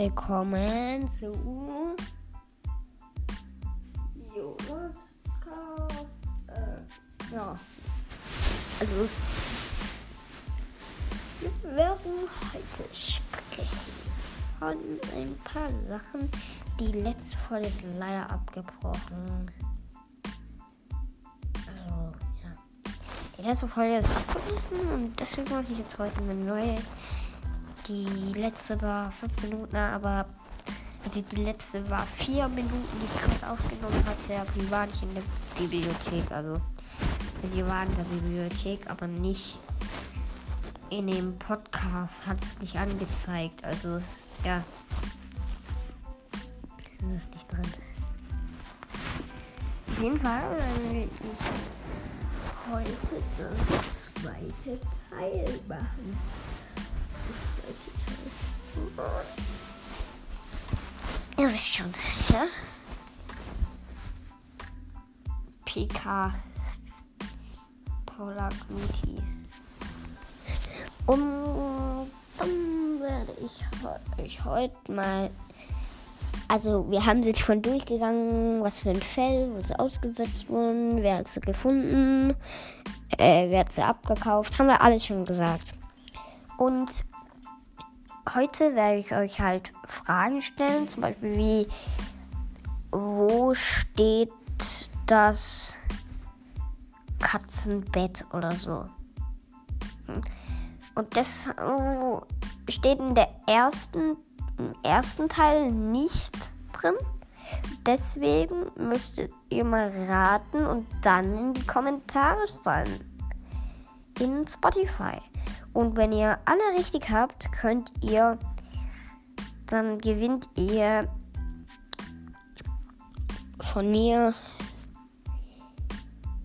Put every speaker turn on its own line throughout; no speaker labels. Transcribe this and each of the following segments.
willkommen zu Jonas. Äh, ja. Also wir werden heute sprechen von ein paar Sachen. Die letzte Folge ist leider abgebrochen. Also, ja. Die letzte Folge ist abgebrochen und deswegen mache ich jetzt heute eine neue die letzte war fünf Minuten, aber die letzte war vier Minuten, die ich gerade aufgenommen hatte, aber die war nicht in der Bibliothek. Also sie war in der Bibliothek, aber nicht in dem Podcast hat es nicht angezeigt. Also ja. Das ist nicht drin. Auf jeden Fall werde ich heute das zweite Teil machen. Ihr wisst schon, ja? PK Paula Gluti. Und dann werde ich euch heute mal. Also, wir haben sie schon durchgegangen, was für ein Fell, wo sie ausgesetzt wurden, wer hat sie gefunden, äh, wer hat sie abgekauft, haben wir alles schon gesagt. Und heute werde ich euch halt Fragen stellen, zum Beispiel wie, wo steht das Katzenbett oder so. Hm. Und das oh, steht in der ersten, im ersten Teil nicht drin. Deswegen müsstet ihr mal raten und dann in die Kommentare schreiben. In Spotify. Und wenn ihr alle richtig habt, könnt ihr, dann gewinnt ihr von mir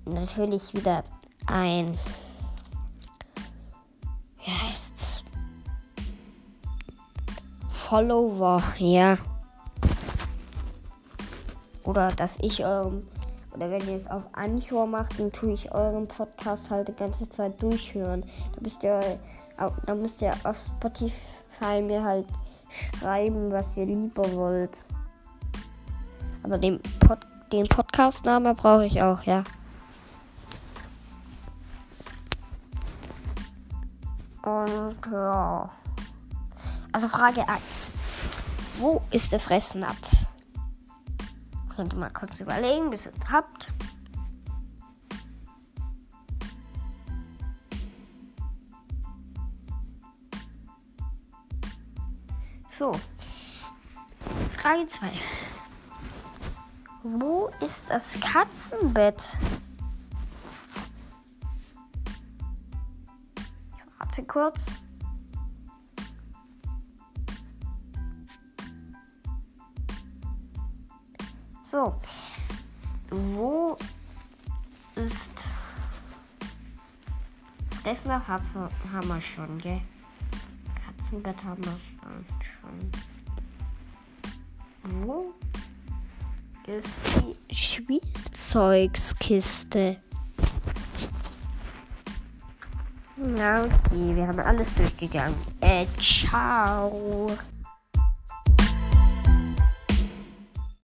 natürlich wieder ein, wie heißt's? Follower, ja. Oder dass ich eurem oder wenn ihr es auf Anchor macht, dann tue ich euren Podcast halt die ganze Zeit durchhören. Da müsst ihr, da müsst ihr auf Spotify mir halt schreiben, was ihr lieber wollt. Aber den, Pod, den Podcast-Namen brauche ich auch, ja. Und ja. Also Frage 1. Wo ist der Fressnapf? Könnt ihr mal kurz überlegen, bis ihr es habt. So. Frage 2. Wo ist das Katzenbett? Ich warte kurz. So. Wo ist. Noch haben wir schon, gell? Katzenbett haben wir schon. Wo ist die Spielzeugskiste? Na okay, wir haben alles durchgegangen. Äh, ciao.